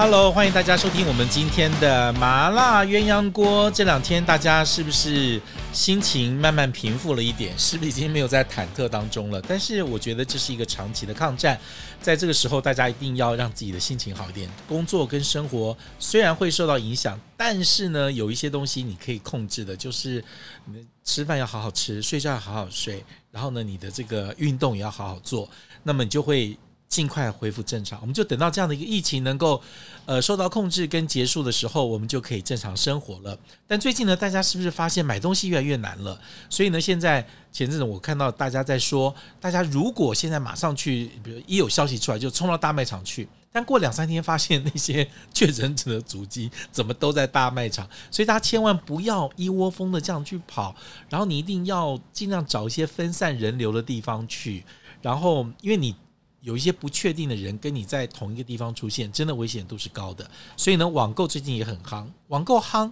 Hello，欢迎大家收听我们今天的麻辣鸳鸯锅。这两天大家是不是心情慢慢平复了一点？是不是已经没有在忐忑当中了？但是我觉得这是一个长期的抗战，在这个时候大家一定要让自己的心情好一点。工作跟生活虽然会受到影响，但是呢，有一些东西你可以控制的，就是你吃饭要好好吃，睡觉要好好睡，然后呢，你的这个运动也要好好做，那么你就会。尽快恢复正常，我们就等到这样的一个疫情能够，呃，受到控制跟结束的时候，我们就可以正常生活了。但最近呢，大家是不是发现买东西越来越难了？所以呢，现在前阵子我看到大家在说，大家如果现在马上去，比如一有消息出来就冲到大卖场去，但过两三天发现那些确诊者的足迹怎么都在大卖场，所以大家千万不要一窝蜂的这样去跑，然后你一定要尽量找一些分散人流的地方去，然后因为你。有一些不确定的人跟你在同一个地方出现，真的危险度是高的。所以呢，网购最近也很夯，网购夯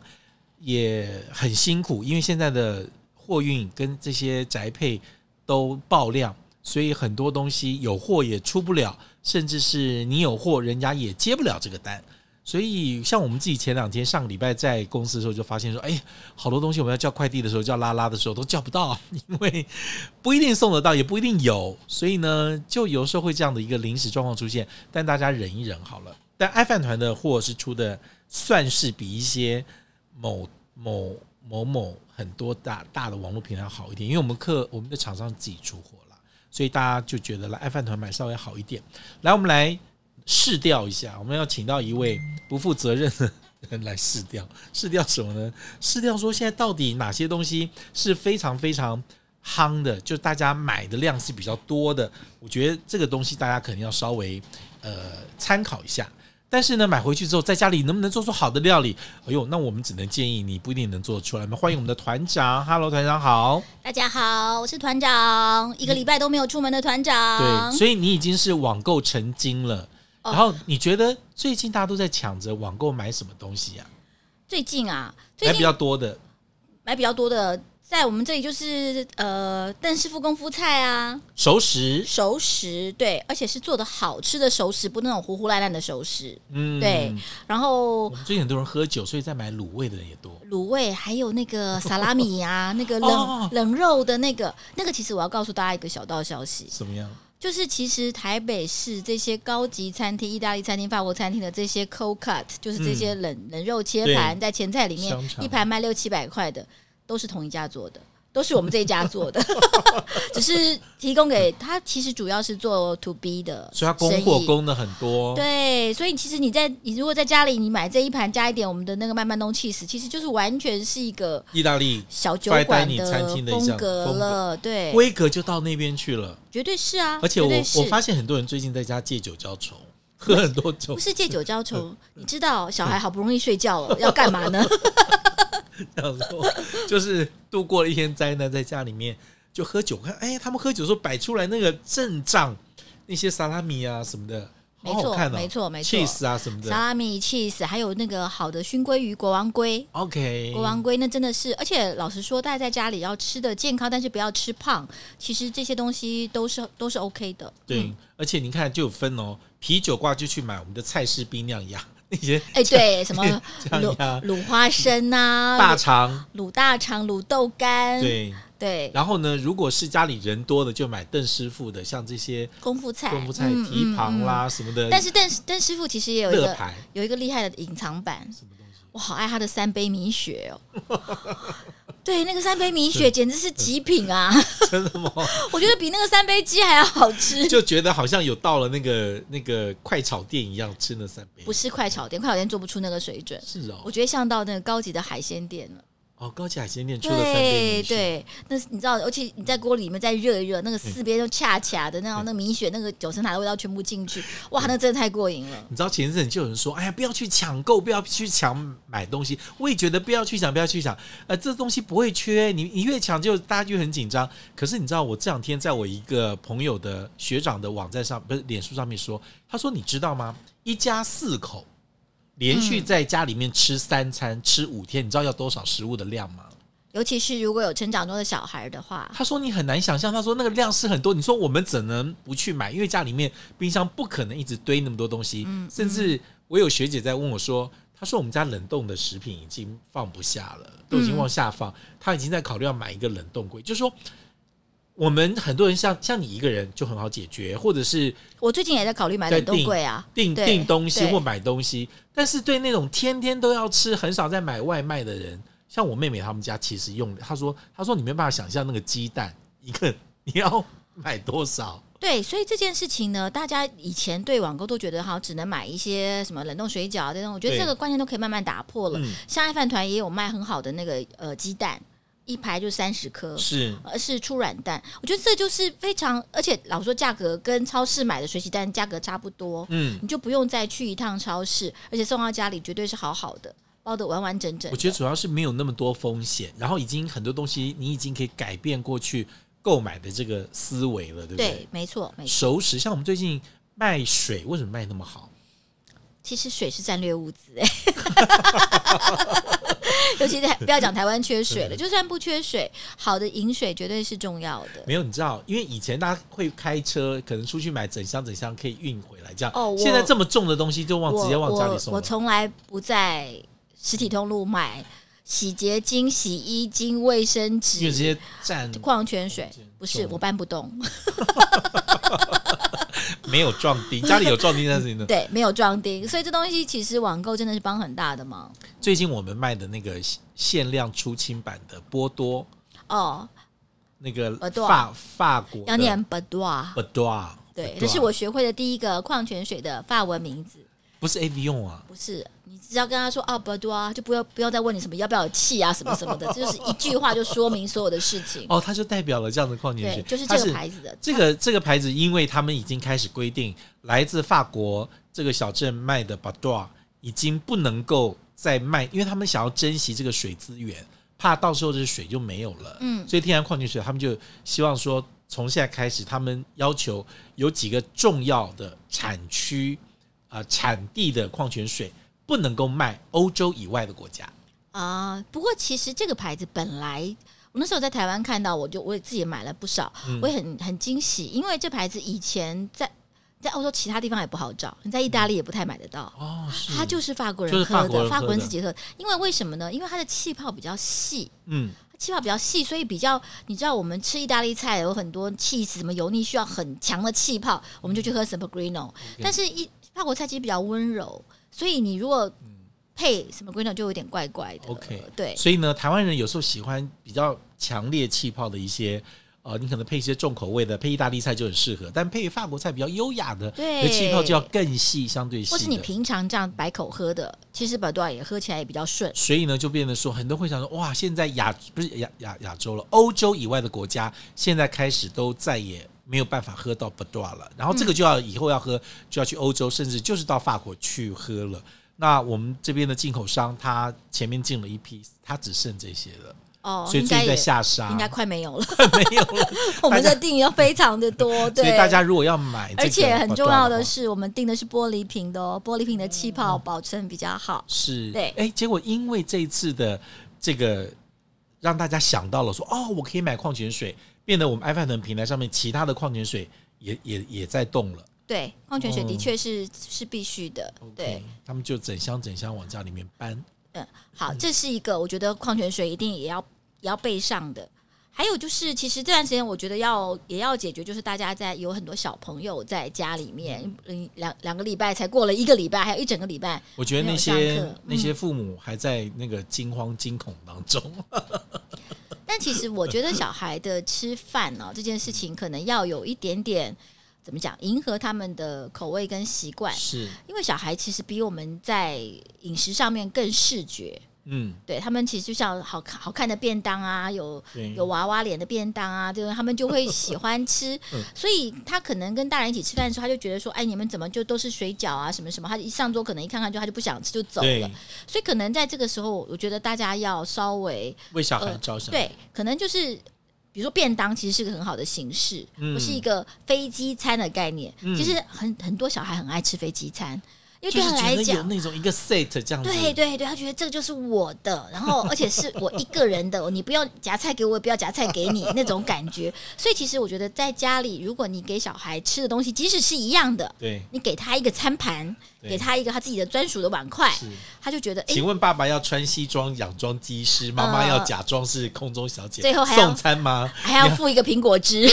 也很辛苦，因为现在的货运跟这些宅配都爆量，所以很多东西有货也出不了，甚至是你有货，人家也接不了这个单。所以，像我们自己前两天上个礼拜在公司的时候，就发现说，哎，好多东西我们要叫快递的时候，叫拉拉的时候都叫不到，因为不一定送得到，也不一定有，所以呢，就有时候会这样的一个临时状况出现。但大家忍一忍好了。但爱饭团的货是出的，算是比一些某某某某很多大大的网络平台好一点，因为我们客我们的厂商自己出货了，所以大家就觉得来爱饭团买稍微好一点。来，我们来。试调一下，我们要请到一位不负责任的人来试调。试调什么呢？试调说现在到底哪些东西是非常非常夯的，就大家买的量是比较多的。我觉得这个东西大家可能要稍微呃参考一下。但是呢，买回去之后在家里能不能做出好的料理？哎呦，那我们只能建议你不一定能做得出来。欢迎我们的团长，Hello，团长好，大家好，我是团长，一个礼拜都没有出门的团长。对，所以你已经是网购成精了。然后你觉得最近大家都在抢着网购买什么东西啊？最近啊，最近买比较多的，买比较多的，在我们这里就是呃，邓师傅功夫菜啊，熟食，熟食，对，而且是做的好吃的熟食，不那种糊糊烂烂的熟食，嗯，对。然后最近很多人喝酒，所以在买卤味的人也多，卤味还有那个萨拉米啊，那个冷、哦、冷肉的那个，那个其实我要告诉大家一个小道消息，怎么样？就是其实台北市这些高级餐厅、意大利餐厅、法国餐厅的这些 cold cut，就是这些冷、嗯、冷肉切盘在前菜里面一盘卖六七百块的，都是同一家做的。都是我们这一家做的，只是提供给他。其实主要是做 to B 的，所以他供货供的很多。对，所以其实你在你如果在家里你买这一盘加一点我们的那个曼曼东起司，其实就是完全是一个意大利小酒馆的风格了。对，规格就到那边去了，绝对是啊。而且我我发现很多人最近在家借酒浇愁，喝很多酒。不是借酒浇愁，你知道小孩好不容易睡觉了，要干嘛呢？这样说，就是度过了一天灾难，在家里面就喝酒。看，哎，他们喝酒的时候摆出来那个阵仗，那些萨拉米啊什么的，好好看哦，没错，没错，cheese 啊什么的，萨拉米、cheese，还有那个好的熏鲑鱼、国王龟。OK，国王龟那真的是，而且老实说，大家在家里要吃的健康，但是不要吃胖。其实这些东西都是都是 OK 的。对，嗯、而且你看就有分哦，啤酒挂就去买我们的菜式冰酿鸭。那些哎，对，什么 卤卤花生啊，大肠卤大肠、卤豆干，对对。然后呢，如果是家里人多的，就买邓师傅的，像这些功夫菜、功夫菜蹄膀啦什么的。但是邓邓师傅其实也有一个有一个厉害的隐藏版？我好爱他的三杯米血哦。对，那个三杯米血简直是极品啊！真的吗？我觉得比那个三杯鸡还要好吃，就觉得好像有到了那个那个快炒店一样吃那三杯。不是快炒店，快炒店做不出那个水准。是哦，我觉得像到那个高级的海鲜店了。哦，高级海鲜店出了三杯米血，对，那你知道，而且你在锅里面再热一热，那个四边都恰恰的，那种那米血，那个九层塔的味道全部进去，哇，那真的太过瘾了。你知道前一阵就有人说，哎呀，不要去抢购，不要去抢买东西。我也觉得不要去抢，不要去抢，呃，这东西不会缺，你你越抢就大家就很紧张。可是你知道，我这两天在我一个朋友的学长的网站上，不是脸书上面说，他说你知道吗？一家四口连续在家里面吃三餐，嗯、吃五天，你知道要多少食物的量吗？尤其是如果有成长中的小孩的话，他说你很难想象，他说那个量是很多。你说我们怎能不去买？因为家里面冰箱不可能一直堆那么多东西。嗯、甚至我有学姐在问我说，她说我们家冷冻的食品已经放不下了，都已经往下放，她、嗯、已经在考虑要买一个冷冻柜。就是说，我们很多人像像你一个人就很好解决，或者是我最近也在考虑买冷冻柜啊，订订东西或买东西。但是对那种天天都要吃、很少在买外卖的人。像我妹妹他们家其实用，她说她说你没办法想象那个鸡蛋一个 你要买多少。对，所以这件事情呢，大家以前对网购都觉得好，只能买一些什么冷冻水饺这种，我觉得这个观念都可以慢慢打破了。像爱饭团也有卖很好的那个呃鸡蛋，一排就三十颗，是而是出软蛋。我觉得这就是非常，而且老说价格跟超市买的水洗蛋价格差不多，嗯，你就不用再去一趟超市，而且送到家里绝对是好好的。包的完完整整，我觉得主要是没有那么多风险，然后已经很多东西你已经可以改变过去购买的这个思维了，对不对？对，没错，没错。熟食，像我们最近卖水，为什么卖那么好？其实水是战略物资，哎，尤其在不要讲台湾缺水了，就算不缺水，好的饮水绝对是重要的。没有，你知道，因为以前大家会开车，可能出去买整箱整箱可以运回来，这样。哦，现在这么重的东西就往直接往家里送。我从来不在。实体通路买洗洁精、洗衣精、卫生纸，直接占矿泉水，不是我搬不动，没有壮丁，家里有壮丁在这里呢。对，没有壮丁，所以这东西其实网购真的是帮很大的忙。最近我们卖的那个限量出清版的波多哦，那个法法国要念波多，波多，对，这是我学会的第一个矿泉水的法文名字。不是 Evian 啊，不是，你只要跟他说啊，不多啊，就不要不要再问你什么要不要有气啊，什么什么的，这就是一句话就说明所有的事情。哦，它就代表了这样的矿泉水，就是这个牌子的。这个这个牌子，因为他们已经开始规定，来自法国这个小镇卖的 Boudoir 已经不能够再卖，因为他们想要珍惜这个水资源，怕到时候这水就没有了。嗯，所以天然矿泉水他们就希望说，从现在开始，他们要求有几个重要的产区。啊，产地的矿泉水不能够卖欧洲以外的国家啊。不过，其实这个牌子本来我那时候在台湾看到，我就我也自己买了不少，嗯、我也很很惊喜，因为这牌子以前在在欧洲其他地方也不好找，你在意大利也不太买得到哦。它就是法国人喝的，法国，法国人自己喝。因为为什么呢？因为它的气泡比较细，嗯，气泡比较细，所以比较你知道，我们吃意大利菜有很多气死什么油腻，需要很强的气泡，我们就去喝 San Pellegrino，但是一法国菜其实比较温柔，所以你如果配什么 Pellegrino 就有点怪怪的。OK，对。所以呢，台湾人有时候喜欢比较强烈气泡的一些，呃，你可能配一些重口味的，配意大利菜就很适合。但配法国菜比较优雅的，对，气泡就要更细，相对细。或是你平常这样白口喝的，其实 Boudoir 也喝起来也比较顺。所以呢，就变得说，很多会想说，哇，现在亚不是亚亚亚洲了，欧洲以外的国家现在开始都再也。没有办法喝到 Boudoir 了，然后这个就要以后要喝就要去欧洲，甚至就是到法国去喝了。那我们这边的进口商，他前面进了一批，他只剩这些了哦，所以最近在下沙，应该快没有了，快 没有了。我们的订要非常的多，对，所以大家如果要买，而且很重要的是，我们订的是玻璃瓶的哦，玻璃瓶的气泡保存比较好。是，对，哎，结果因为这一次的这个，让大家想到了说，哦，我可以买矿泉水。变得我们爱饭团平台上面其他的矿泉水也也也在动了。对，矿泉水的确是、哦、是必须的。Okay, 对，他们就整箱整箱往家里面搬。嗯，好，这是一个我觉得矿泉水一定也要也要备上的。还有就是，其实这段时间我觉得要也要解决，就是大家在有很多小朋友在家里面，嗯，两两个礼拜才过了一个礼拜，还有一整个礼拜。我觉得那些那些父母还在那个惊慌惊恐当中。但其实我觉得小孩的吃饭呢、哦，这件事情可能要有一点点怎么讲，迎合他们的口味跟习惯。是，因为小孩其实比我们在饮食上面更视觉。嗯，对他们其实就像好看好看的便当啊，有有娃娃脸的便当啊，对，他们就会喜欢吃。所以他可能跟大人一起吃饭的时候，他就觉得说，哎，你们怎么就都是水饺啊，什么什么？他一上桌可能一看看就他就不想吃就走了。所以可能在这个时候，我觉得大家要稍微为小孩着想。对，可能就是比如说便当，其实是个很好的形式，不是一个飞机餐的概念。其实很很多小孩很爱吃飞机餐。因为对他来讲，有那种一个 set 这样子，对对对，他觉得这个就是我的，然后而且是我一个人的，你不要夹菜给我，也不要夹菜给你那种感觉。所以其实我觉得在家里，如果你给小孩吃的东西，即使是一样的，对，你给他一个餐盘，给他一个他自己的专属的碗筷，他就觉得。请问爸爸要穿西装佯装机师，妈妈要假装是空中小姐，最后还送餐吗？还要附一个苹果汁。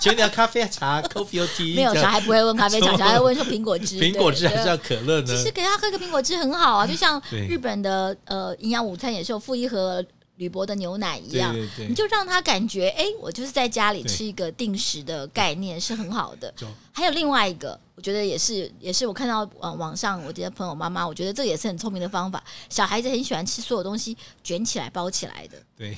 请问你要 咖啡茶，coffee or tea？没有，小孩不会问咖啡茶，小孩会问说苹果汁。苹果汁还是要可乐呢？其实给他喝个苹果汁很好啊，就像日本的呃营养午餐也是有附一盒铝箔的牛奶一样，你就让他感觉哎，我就是在家里吃一个定时的概念是很好的。还有另外一个，我觉得也是也是我看到网网上我的朋友妈妈，我觉得这也是很聪明的方法。小孩子很喜欢吃所有东西卷起来包起来的，对，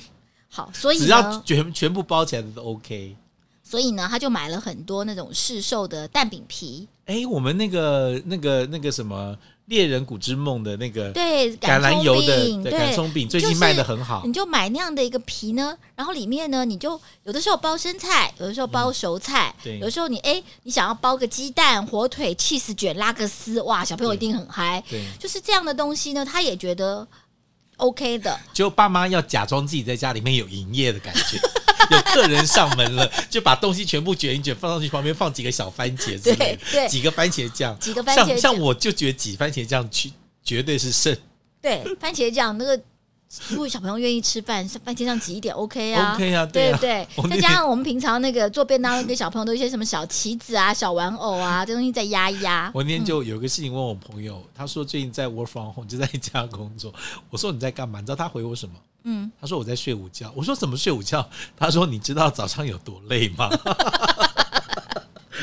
好，所以只要全全部包起来的都 OK。所以呢，他就买了很多那种市售的蛋饼皮。哎，我们那个、那个、那个什么《猎人谷之梦》的那个对橄榄油的对橄葱饼，最近卖的很好。你就买那样的一个皮呢，然后里面呢，你就有的时候包生菜，有的时候包熟菜，对，有的时候你哎，你想要包个鸡蛋、火腿、cheese 卷、拉个丝，哇，小朋友一定很嗨。对，就是这样的东西呢，他也觉得 OK 的。就爸妈要假装自己在家里面有营业的感觉。有客人上门了，就把东西全部卷一卷，放上去，旁边放几个小番茄之类的，对对，几个番茄酱，几个番茄酱，像像我就觉得挤番茄酱去绝对是胜。对，番茄酱那个。如果小朋友愿意吃饭，番茄酱挤一点 OK 啊，OK 啊，对对，再加上我们平常那个做便当给小朋友都一些什么小棋子啊、小玩偶啊，这东西再压一压。我那天就有个事情问我朋友，他说最近在 work from home 就在家工作，我说你在干嘛？你知道他回我什么？嗯，他说我在睡午觉。我说怎么睡午觉？他说你知道早上有多累吗？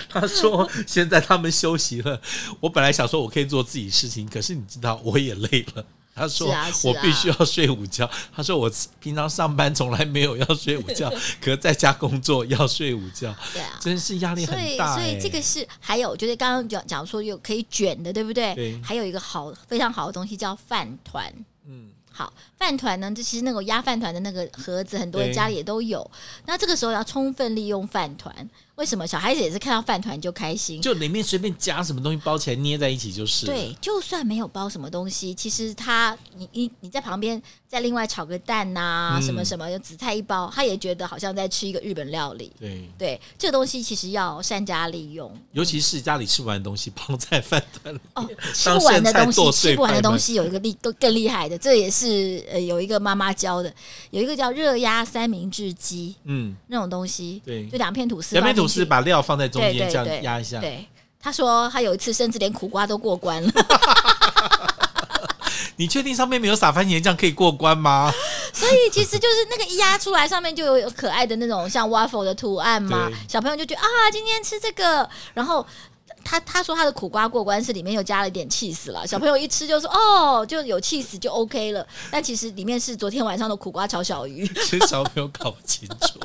他说现在他们休息了，我本来想说我可以做自己事情，可是你知道我也累了。他说：“我必须要睡午觉。”他说：“我平常上班从来没有要睡午觉，可在家工作要睡午觉，对啊，真是压力很大。”所以这个是还有，就是刚刚讲讲说有可以卷的，对不对？对。还有一个好非常好的东西叫饭团。嗯，好，饭团呢，就其实那个压饭团的那个盒子，很多人家里也都有。那这个时候要充分利用饭团。为什么小孩子也是看到饭团就开心？就里面随便加什么东西包起来捏在一起就是。对，就算没有包什么东西，其实他你你你在旁边再另外炒个蛋呐、啊，嗯、什么什么，有紫菜一包，他也觉得好像在吃一个日本料理。对对，这个东西其实要善加利用，尤其是家里吃不完的东西包在饭团里。哦，吃不完的东西，吃不完的东西有一个厉更更厉害的，这也是呃有一个妈妈教的，有一个叫热压三明治机，嗯，那种东西，对，就两片吐司，两片吐司把料放在中间，这样压一下。对，他说他有一次甚至连苦瓜都过关了。你确定上面没有撒番茄酱可以过关吗？所以其实就是那个一压出来，上面就有可爱的那种像 waffle 的图案嘛。小朋友就觉得啊，今天吃这个。然后他他说他的苦瓜过关是里面又加了一点气死了。小朋友一吃就说哦，就有气死就 OK 了。但其实里面是昨天晚上的苦瓜炒小鱼。其实小朋友搞不清楚。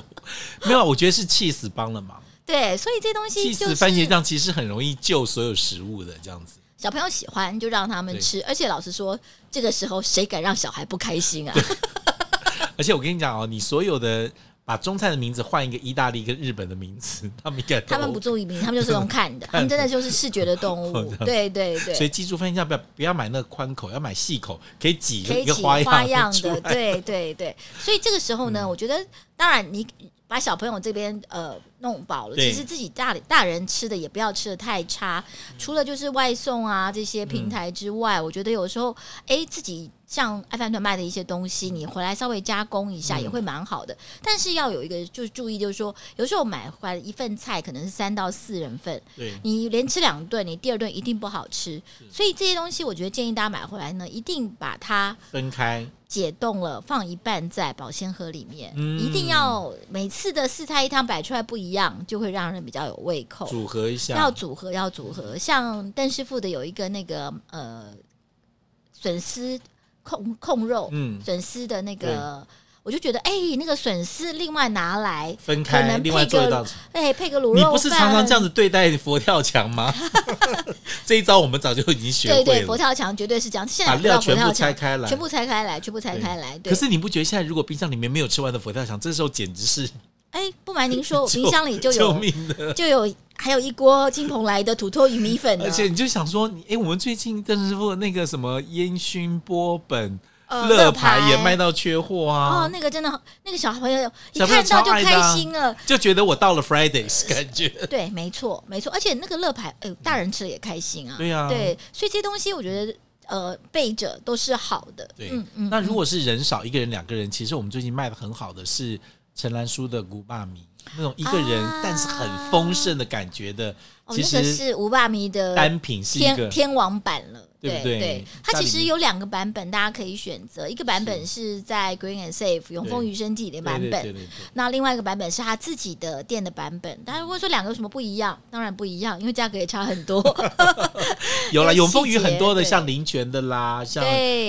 没有，我觉得是气死帮了忙。对，所以这东西就是番茄酱，其实很容易救所有食物的这样子。小朋友喜欢就让他们吃，而且老实说，这个时候谁敢让小孩不开心啊？而且我跟你讲哦，你所有的把中餐的名字换一个意大利跟日本的名字，他们应该他们不注意名，他们就是用看的，他们真的就是视觉的动物。对对对，所以记住番茄酱不要不要买那个宽口，要买细口，可以挤一个花样的。对对对，所以这个时候呢，嗯、我觉得当然你。把小朋友这边呃弄饱了，其实自己大大人吃的也不要吃的太差。除了就是外送啊这些平台之外，嗯、我觉得有时候哎自己像爱饭团卖的一些东西，你回来稍微加工一下也会蛮好的。嗯、但是要有一个就是注意，就是说有时候买回来一份菜可能是三到四人份，对你连吃两顿，你第二顿一定不好吃。所以这些东西，我觉得建议大家买回来呢，一定把它分开。解冻了，放一半在保鲜盒里面，嗯、一定要每次的四菜一汤摆出来不一样，就会让人比较有胃口。组合一下，要组合，要组合。像邓师傅的有一个那个呃笋丝控控肉，嗯，笋丝的那个。我就觉得，哎、欸，那个笋丝另外拿来分开，能另外做一道菜，哎，配个卤肉饭。你不是常常这样子对待佛跳墙吗？这一招我们早就已经学会了。对对，佛跳墙绝对是这样。现在把料全部拆开来，全部拆开来，全部拆开来。对。可是你不觉得现在如果冰箱里面没有吃完的佛跳墙，这时候简直是哎，不瞒您说，我冰箱里就有，救命的就有，还有一锅金鹏来的土托鱼米粉。而且你就想说，哎，我们最近邓师傅那个什么烟熏波本。乐牌也卖到缺货啊！哦，那个真的，那个小朋友一看到就开心了，就觉得我到了 Fridays 感觉。对，没错，没错，而且那个乐牌，哎，大人吃了也开心啊。对呀，对，所以这些东西我觉得，呃，备着都是好的。对，嗯嗯。那如果是人少，一个人、两个人，其实我们最近卖的很好的是陈兰书的古巴米，那种一个人但是很丰盛的感觉的。其实是五巴米的单品是一个天王版了。对对，对，它其实有两个版本，大家可以选择。一个版本是在 Green and Safe 永丰余生记的版本，那另外一个版本是他自己的店的版本。大家如果说两个有什么不一样？当然不一样，因为价格也差很多。有了 永丰余很多的，像林泉的啦，像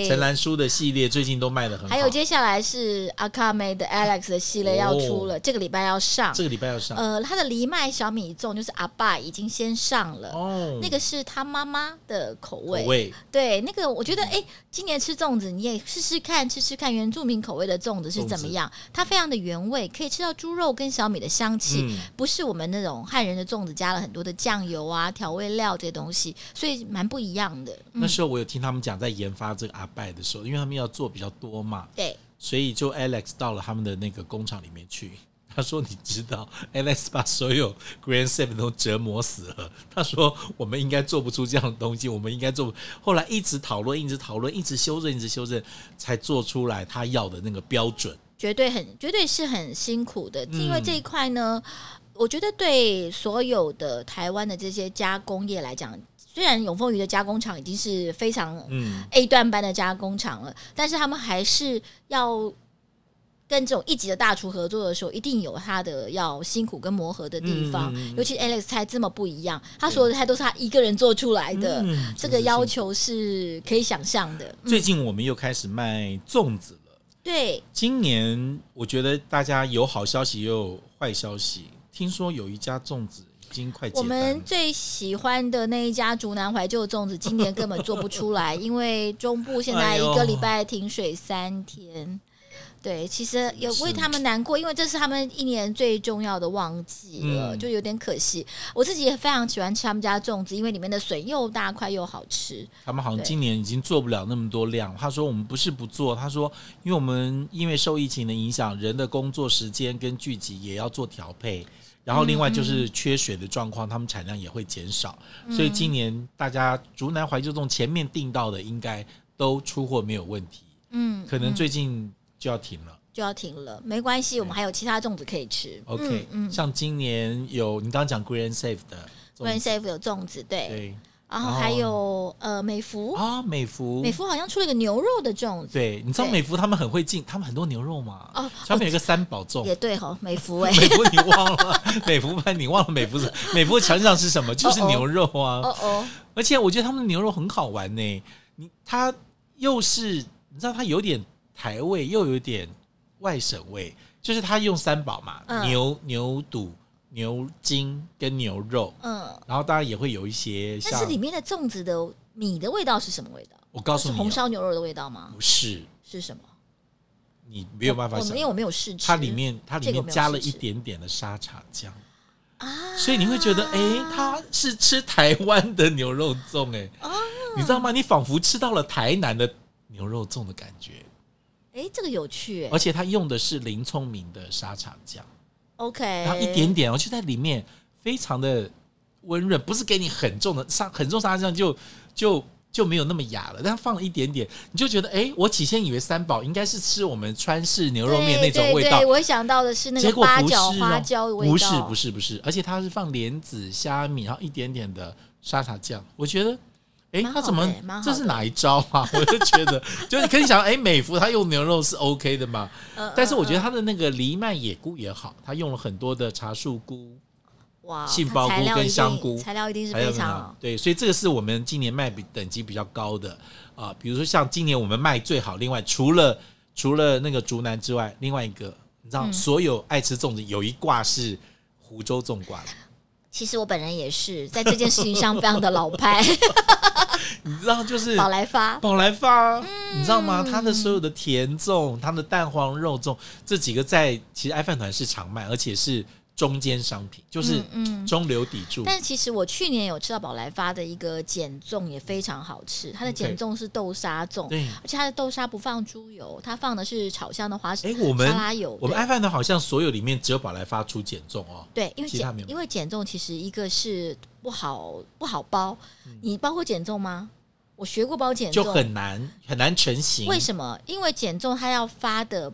陈兰书的系列，最近都卖的很好。还有接下来是阿卡梅的 Alex 的系列要出了，这个礼拜要上。这个礼拜要上。呃，他的藜麦小米粽就是阿爸已经先上了，哦，那个是他妈妈的口味。对，那个我觉得，哎，今年吃粽子你也试试看，吃吃看原住民口味的粽子是怎么样。它非常的原味，可以吃到猪肉跟小米的香气，嗯、不是我们那种汉人的粽子加了很多的酱油啊、调味料这些东西，所以蛮不一样的。那时候我有听他们讲，在研发这个阿拜的时候，因为他们要做比较多嘛，对，所以就 Alex 到了他们的那个工厂里面去。他说：“你知道，Alex 把所有 Grand Seven 都折磨死了。他说我们应该做不出这样的东西，我们应该做。后来一直讨论，一直讨论，一直修正，一直修正，才做出来他要的那个标准。绝对很，绝对是很辛苦的，因为这一块呢，我觉得对所有的台湾的这些加工业来讲，虽然永丰鱼的加工厂已经是非常 A 段班的加工厂了，但是他们还是要。”跟这种一级的大厨合作的时候，一定有他的要辛苦跟磨合的地方。嗯、尤其 Alex 菜这么不一样，他所有的菜都是他一个人做出来的，嗯、这个要求是可以想象的。最近我们又开始卖粽子了。对，今年我觉得大家有好消息，也有坏消息。听说有一家粽子已经快，我们最喜欢的那一家竹南怀旧粽子，今年根本做不出来，因为中部现在一个礼拜停水三天。对，其实也为他们难过，因为这是他们一年最重要的旺季了，嗯、就有点可惜。我自己也非常喜欢吃他们家粽子，因为里面的笋又大块又好吃。他们好像今年已经做不了那么多量。他说我们不是不做，他说因为我们因为受疫情的影响，人的工作时间跟聚集也要做调配，然后另外就是缺水的状况，他们产量也会减少。嗯、所以今年大家竹南怀旧粽前面订到的应该都出货没有问题。嗯，可能最近。就要停了，就要停了，没关系，我们还有其他粽子可以吃。OK，嗯，像今年有你刚刚讲 Green Safe 的 Green Safe 有粽子，对，对，然后还有呃美孚。啊，美孚，美孚好像出了一个牛肉的粽子，对，你知道美孚他们很会进，他们很多牛肉嘛，哦，他们有一个三宝粽，也对哈，美孚 哎，美孚你忘了，美福吧，你忘了美孚是美孚墙上是什么？就是牛肉啊，哦哦，而且我觉得他们的牛肉很好玩呢，你它又是你知道它有点。台味又有点外省味，就是他用三宝嘛，嗯、牛牛肚、牛筋跟牛肉，嗯，然后当然也会有一些像，但是里面的粽子的米的味道是什么味道？我告诉你，红烧牛肉的味道吗？不是，是什么？你没有办法想，因为我没有试吃，它里面它里面加了一点点的沙茶酱啊，所以你会觉得，哎、欸，它是吃台湾的牛肉粽、欸，哎，啊、你知道吗？你仿佛吃到了台南的牛肉粽的感觉。哎，这个有趣，而且它用的是林聪明的沙茶酱，OK，然后一点点，我就在里面非常的温润，不是给你很重的沙很重沙茶酱就就就没有那么哑了，但放了一点点，你就觉得哎，我起先以为三宝应该是吃我们川式牛肉面那种味道，对，我想到的是那个八角花椒的味道，不是不是不是，而且它是放莲子虾米，然后一点点的沙茶酱，我觉得。哎，他怎么？这是哪一招啊？我就觉得，就是可以想，哎，美福他用牛肉是 OK 的嘛？但是我觉得他的那个藜麦野菇也好，他用了很多的茶树菇、哇，杏鲍菇跟香菇，材料一定是非常好。对，所以这个是我们今年卖比等级比较高的啊。比如说像今年我们卖最好，另外除了除了那个竹南之外，另外一个你知道，所有爱吃粽子有一挂是湖州粽挂。其实我本人也是在这件事情上非常的老派。你知道就是宝来发，宝来发，嗯、你知道吗？它的所有的甜粽、它的蛋黄肉粽这几个在其实爱饭团是常卖，而且是。中间商品就是中流砥柱，嗯嗯，但其实我去年有吃到宝来发的一个减重，也非常好吃。它的减重是豆沙粽，对，而且它的豆沙不放猪油，它放的是炒香的花生。哎，我们沙拉油，我们爱饭团好像所有里面只有宝来发出减重哦。对，因为减，因为减粽其实一个是不好不好包，你包括减重吗？我学过包减重，就很难很难成型。为什么？因为减重它要发的。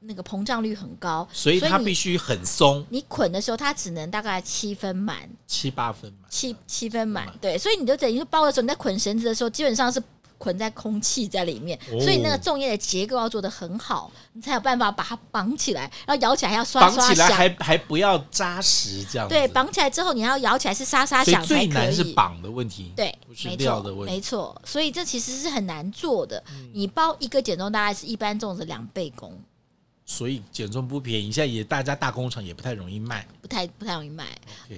那个膨胀率很高，所以它必须很松。你捆的时候，它只能大概七分满，七八分满，七七分满。对，所以你就等于包的时候，你在捆绳子的时候，基本上是捆在空气在里面。哦、所以那个粽叶的结构要做得很好，你才有办法把它绑起来，然后咬起来还要刷刷响，绑起来还还不要扎实这样子。对，绑起来之后你要咬起来是沙沙响。最难是绑的问题，对，不是料的问题，没错。所以这其实是很难做的。嗯、你包一个减重大概是一般粽子两倍工。所以减重不便宜，现在也大家大工厂也不太容易卖，不太不太容易卖。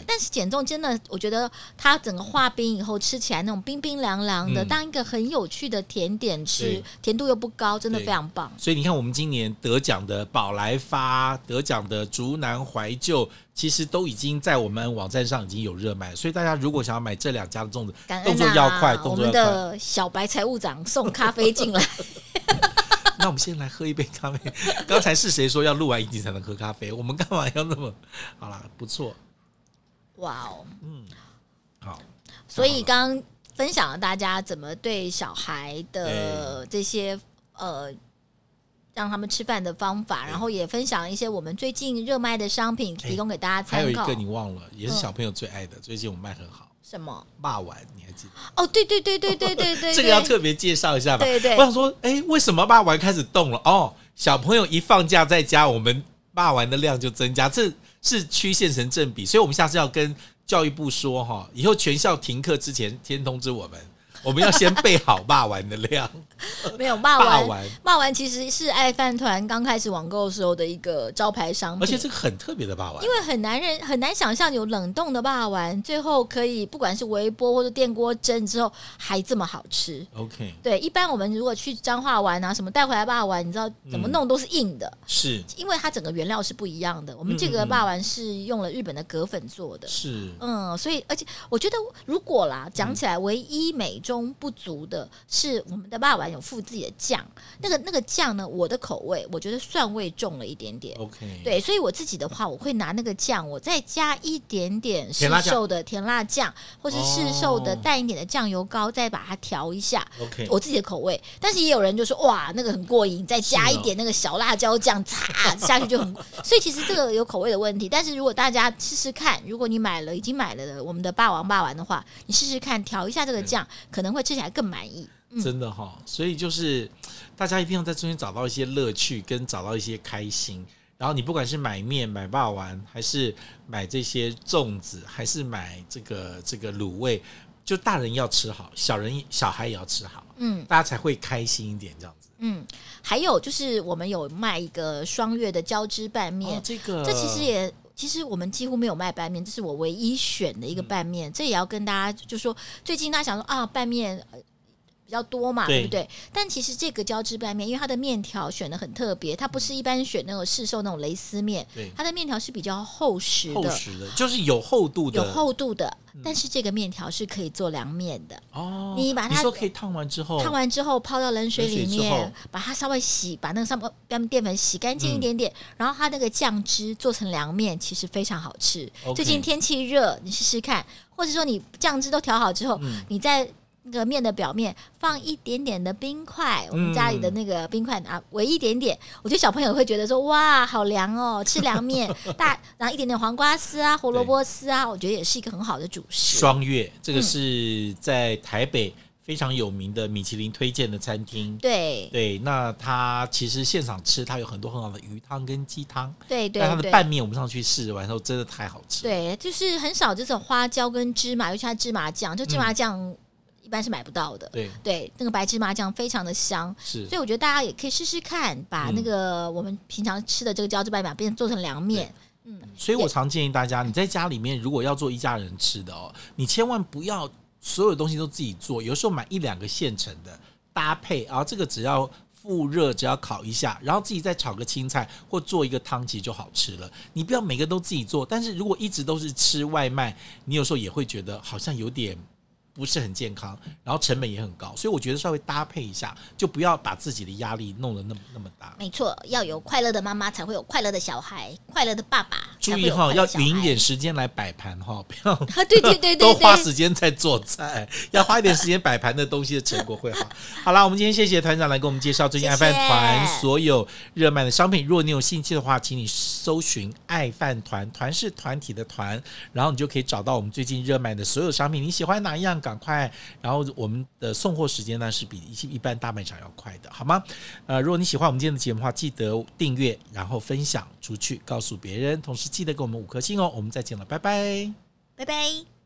但是减重真的，我觉得它整个化冰以后吃起来那种冰冰凉凉的，嗯、当一个很有趣的甜点吃，甜度又不高，真的非常棒。所以你看，我们今年得奖的宝来发，得奖的竹南怀旧，其实都已经在我们网站上已经有热卖。所以大家如果想要买这两家的粽子，啊、动作要快，动作要快。我们的小白财务长送咖啡进来。那我们先来喝一杯咖啡。刚才是谁说要录完一集才能喝咖啡？我们干嘛要那么好啦？不错，哇哦，嗯，好。所以刚刚分享了大家怎么对小孩的这些对呃，让他们吃饭的方法，然后也分享了一些我们最近热卖的商品，提供给大家参考。还有一个你忘了，也是小朋友最爱的，嗯、最近我们卖很好。什么？霸丸，你还记得？哦，对对对对对对对，这个要特别介绍一下吧。对对，我想说，哎，为什么霸丸开始动了？哦，小朋友一放假在家，我们霸丸的量就增加，这是曲线成正比。所以，我们下次要跟教育部说哈，以后全校停课之前先通知我们。我们要先备好霸丸的量，没有霸丸，霸丸 其实是爱饭团刚开始网购时候的一个招牌商品，而且这个很特别的霸丸，因为很难人很难想象有冷冻的霸丸，最后可以不管是微波或者电锅蒸之后还这么好吃。OK，对，一般我们如果去彰化玩啊，什么带回来霸丸，你知道怎么弄都是硬的，是因为它整个原料是不一样的。我们这个霸丸是用了日本的葛粉做的，是嗯，所以而且我觉得如果啦讲起来，唯一美中不足的是，我们的霸王有附自己的酱，那个那个酱呢，我的口味我觉得蒜味重了一点点。OK，对，所以我自己的话，我会拿那个酱，我再加一点点市售的甜辣酱，或是市售的淡一点的酱油膏，再把它调一下。OK，我自己的口味。但是也有人就说，哇，那个很过瘾，再加一点那个小辣椒酱，擦下去就很。所以其实这个有口味的问题。但是如果大家试试看，如果你买了已经买了的我们的霸王霸王的话，你试试看调一下这个酱，可能会吃起来更满意，嗯、真的哈、哦，所以就是大家一定要在中间找到一些乐趣，跟找到一些开心。然后你不管是买面、买霸丸，还是买这些粽子，还是买这个这个卤味，就大人要吃好，小人小孩也要吃好，嗯，大家才会开心一点，这样子。嗯，还有就是我们有卖一个双月的交织拌面，哦、这个这其实也。其实我们几乎没有卖拌面，这是我唯一选的一个拌面。嗯、这也要跟大家就说，最近大家想说啊，拌面比较多嘛，对，对不对？但其实这个交织拌面，因为它的面条选的很特别，它不是一般选那种市售那种蕾丝面，它的面条是比较厚实的，厚实的，就是有厚度的，有厚度的。但是这个面条是可以做凉面的哦。你把它你说可以烫完之后，烫完之后泡到冷水里面，把它稍微洗，把那个上面跟淀粉洗干净一点点，嗯、然后它那个酱汁做成凉面，其实非常好吃。最近天气热，你试试看，或者说你酱汁都调好之后，嗯、你再。那个面的表面放一点点的冰块，我们家里的那个冰块啊，围一点点，我觉得小朋友会觉得说哇，好凉哦，吃凉面 大，然后一点点黄瓜丝啊、胡萝卜丝啊，我觉得也是一个很好的主食。双月这个是在台北非常有名的米其林推荐的餐厅，对。对，那它其实现场吃它有很多很好的鱼汤跟鸡汤，对对，它的拌面我们上去试完之后真的太好吃，对，就是很少这种花椒跟芝麻，尤其它芝麻酱，就芝麻酱。般是买不到的，对对，那个白芝麻酱非常的香，是，所以我觉得大家也可以试试看，把那个我们平常吃的这个胶质拌面变做成凉面，嗯，所以我常建议大家，你在家里面如果要做一家人吃的哦，你千万不要所有东西都自己做，有时候买一两个现成的搭配，然后这个只要复热，只要烤一下，然后自己再炒个青菜或做一个汤，其实就好吃了。你不要每个都自己做，但是如果一直都是吃外卖，你有时候也会觉得好像有点。不是很健康，然后成本也很高，所以我觉得稍微搭配一下，就不要把自己的压力弄得那么那么大。没错，要有快乐的妈妈，才会有快乐的小孩，快乐的爸爸。注意哈，要匀一点时间来摆盘哈，不要对对对对，多花时间在做菜，要花一点时间摆盘的东西的成果会好。好啦，我们今天谢谢团长来给我们介绍最近爱饭团所有热卖的商品。如果你有兴趣的话，请你搜寻爱饭团，团是团体的团，然后你就可以找到我们最近热卖的所有商品。你喜欢哪一样？赶快，然后我们的送货时间呢是比一一般大卖场要快的，好吗？呃，如果你喜欢我们今天的节目的话，记得订阅，然后分享出去，告诉别人，同时记得给我们五颗星哦。我们再见了，拜拜，拜拜。